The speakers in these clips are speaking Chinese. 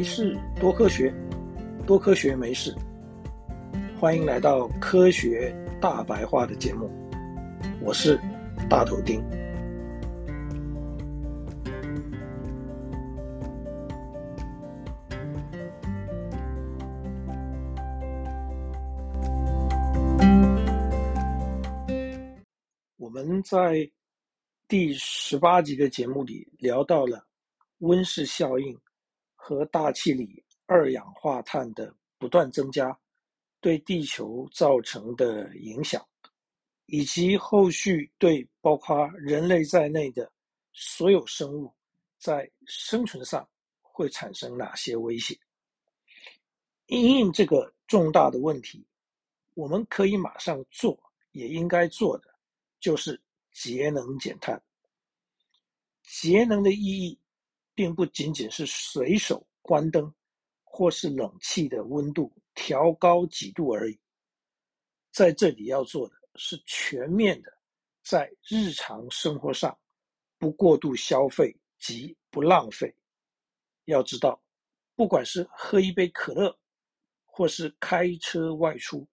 没事，多科学，多科学没事。欢迎来到科学大白话的节目，我是大头丁。我们在第十八集的节目里聊到了温室效应。和大气里二氧化碳的不断增加，对地球造成的影响，以及后续对包括人类在内的所有生物在生存上会产生哪些威胁？因应这个重大的问题，我们可以马上做，也应该做的，就是节能减碳。节能的意义。并不仅仅是随手关灯，或是冷气的温度调高几度而已。在这里要做的是全面的，在日常生活上不过度消费及不浪费。要知道，不管是喝一杯可乐，或是开车外出，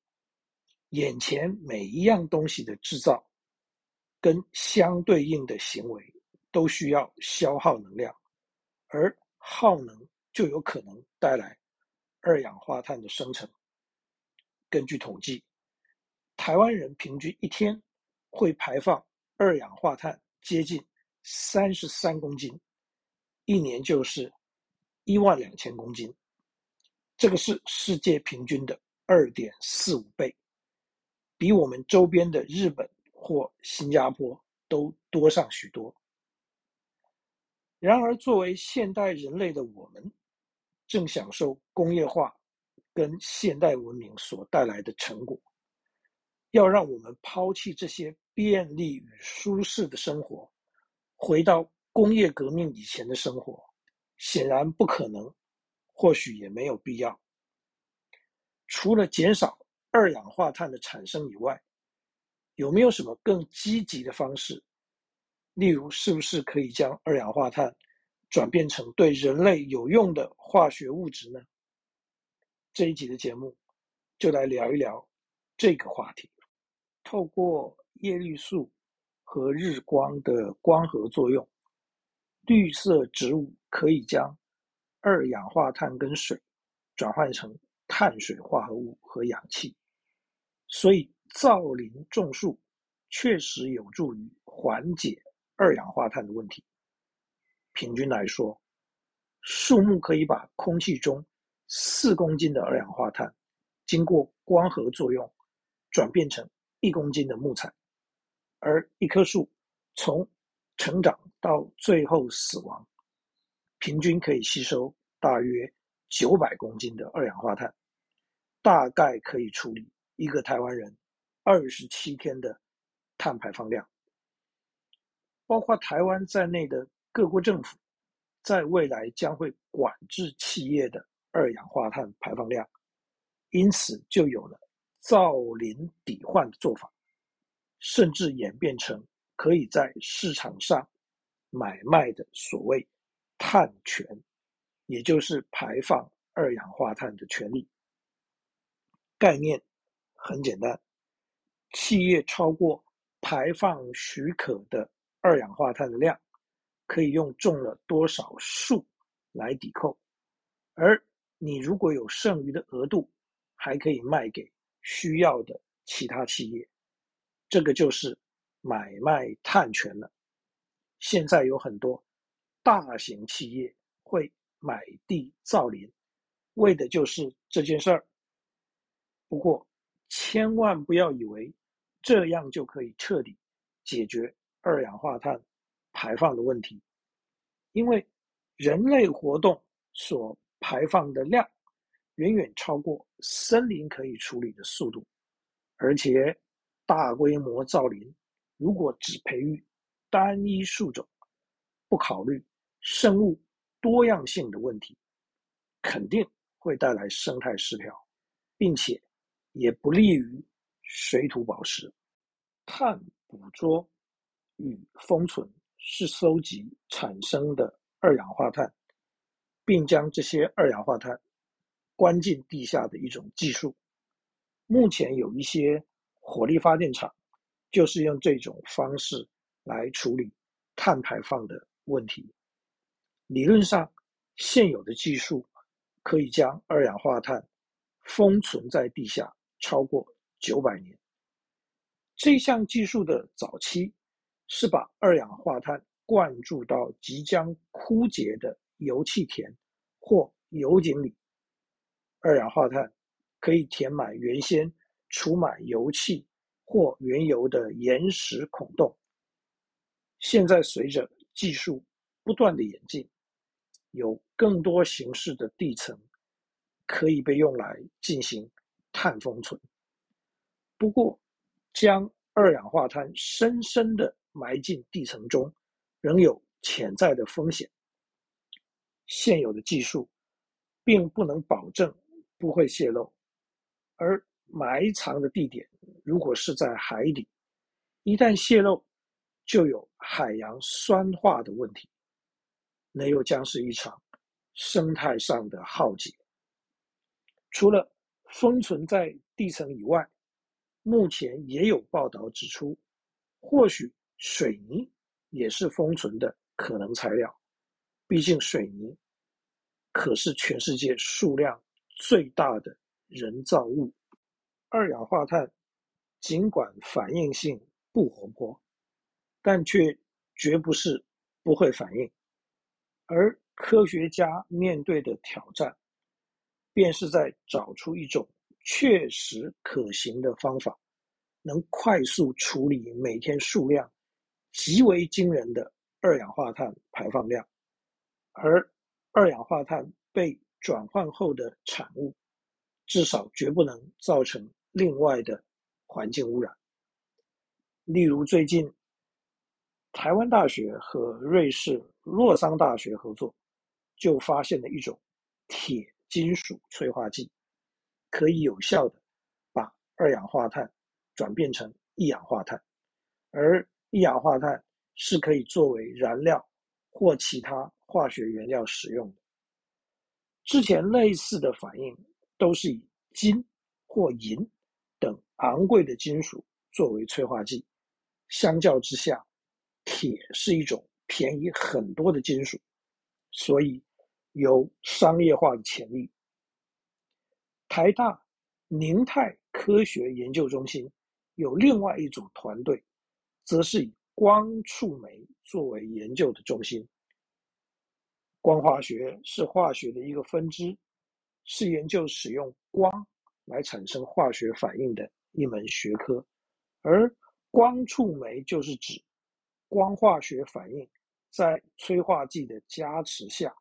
眼前每一样东西的制造，跟相对应的行为，都需要消耗能量。而耗能就有可能带来二氧化碳的生成。根据统计，台湾人平均一天会排放二氧化碳接近三十三公斤，一年就是一万两千公斤。这个是世界平均的二点四五倍，比我们周边的日本或新加坡都多上许多。然而，作为现代人类的我们，正享受工业化跟现代文明所带来的成果。要让我们抛弃这些便利与舒适的生活，回到工业革命以前的生活，显然不可能，或许也没有必要。除了减少二氧化碳的产生以外，有没有什么更积极的方式？例如，是不是可以将二氧化碳转变成对人类有用的化学物质呢？这一集的节目就来聊一聊这个话题。透过叶绿素和日光的光合作用，绿色植物可以将二氧化碳跟水转换成碳水化合物和氧气，所以造林种树确实有助于缓解。二氧化碳的问题，平均来说，树木可以把空气中四公斤的二氧化碳，经过光合作用，转变成一公斤的木材，而一棵树从成长到最后死亡，平均可以吸收大约九百公斤的二氧化碳，大概可以处理一个台湾人二十七天的碳排放量。包括台湾在内的各国政府，在未来将会管制企业的二氧化碳排放量，因此就有了造林抵换的做法，甚至演变成可以在市场上买卖的所谓碳权，也就是排放二氧化碳的权利。概念很简单，企业超过排放许可的。二氧化碳的量可以用种了多少树来抵扣，而你如果有剩余的额度，还可以卖给需要的其他企业，这个就是买卖碳权了。现在有很多大型企业会买地造林，为的就是这件事儿。不过，千万不要以为这样就可以彻底解决。二氧化碳排放的问题，因为人类活动所排放的量远远超过森林可以处理的速度，而且大规模造林，如果只培育单一树种，不考虑生物多样性的问题，肯定会带来生态失调，并且也不利于水土保持、碳捕捉。与封存是收集产生的二氧化碳，并将这些二氧化碳关进地下的一种技术。目前有一些火力发电厂就是用这种方式来处理碳排放的问题。理论上，现有的技术可以将二氧化碳封存在地下超过九百年。这项技术的早期是把二氧化碳灌注到即将枯竭的油气田或油井里，二氧化碳可以填满原先储满油气或原油的岩石孔洞。现在随着技术不断的演进，有更多形式的地层可以被用来进行碳封存。不过，将二氧化碳深深的埋进地层中，仍有潜在的风险。现有的技术并不能保证不会泄漏，而埋藏的地点如果是在海底，一旦泄漏，就有海洋酸化的问题，那又将是一场生态上的浩劫。除了封存在地层以外，目前也有报道指出，或许水泥也是封存的可能材料。毕竟水泥可是全世界数量最大的人造物。二氧化碳尽管反应性不活泼，但却绝不是不会反应。而科学家面对的挑战，便是在找出一种。确实可行的方法，能快速处理每天数量极为惊人的二氧化碳排放量，而二氧化碳被转换后的产物，至少绝不能造成另外的环境污染。例如，最近台湾大学和瑞士洛桑大学合作，就发现了一种铁金属催化剂。可以有效的把二氧化碳转变成一氧化碳，而一氧化碳是可以作为燃料或其他化学原料使用的。之前类似的反应都是以金或银等昂贵的金属作为催化剂，相较之下，铁是一种便宜很多的金属，所以有商业化的潜力。台大宁泰科学研究中心有另外一组团队，则是以光触媒作为研究的中心。光化学是化学的一个分支，是研究使用光来产生化学反应的一门学科。而光触媒就是指光化学反应在催化剂的加持下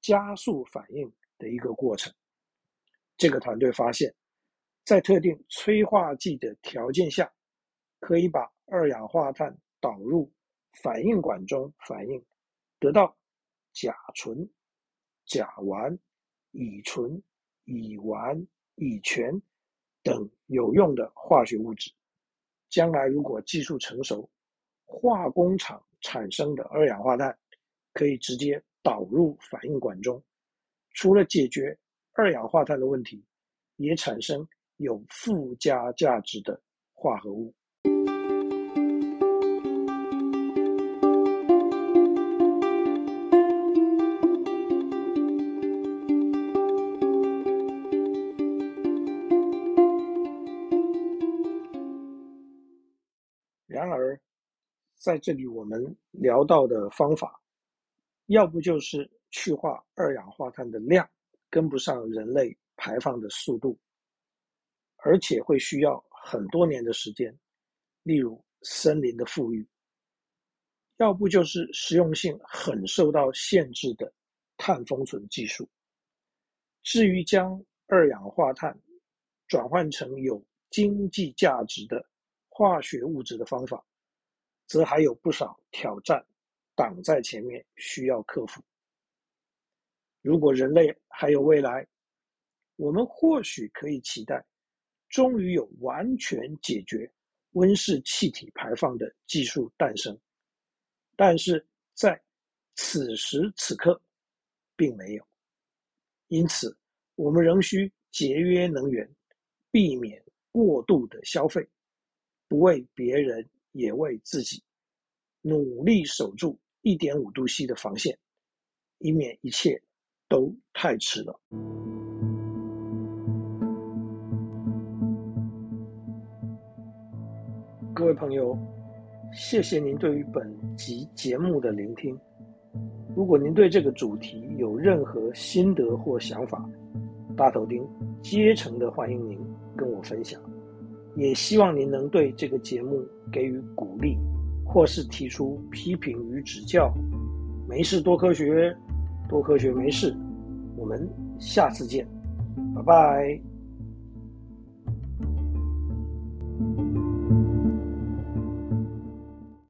加速反应的一个过程。这个团队发现，在特定催化剂的条件下，可以把二氧化碳导入反应管中反应，得到甲醇、甲烷、乙醇、乙烷、乙醛等有用的化学物质。将来如果技术成熟，化工厂产生的二氧化碳可以直接导入反应管中，除了解决二氧化碳的问题，也产生有附加价值的化合物。在这里我们聊到的方法，要不就是去化二氧化碳的量。跟不上人类排放的速度，而且会需要很多年的时间，例如森林的复育；要不就是实用性很受到限制的碳封存技术。至于将二氧化碳转换成有经济价值的化学物质的方法，则还有不少挑战挡在前面，需要克服。如果人类还有未来，我们或许可以期待，终于有完全解决温室气体排放的技术诞生。但是在此时此刻，并没有。因此，我们仍需节约能源，避免过度的消费，不为别人，也为自己，努力守住一点五度 C 的防线，以免一切都太迟了。各位朋友，谢谢您对于本集节目的聆听。如果您对这个主题有任何心得或想法，大头丁竭诚的欢迎您跟我分享。也希望您能对这个节目给予鼓励，或是提出批评与指教。没事多科学，多科学没事。我们下次见，拜拜。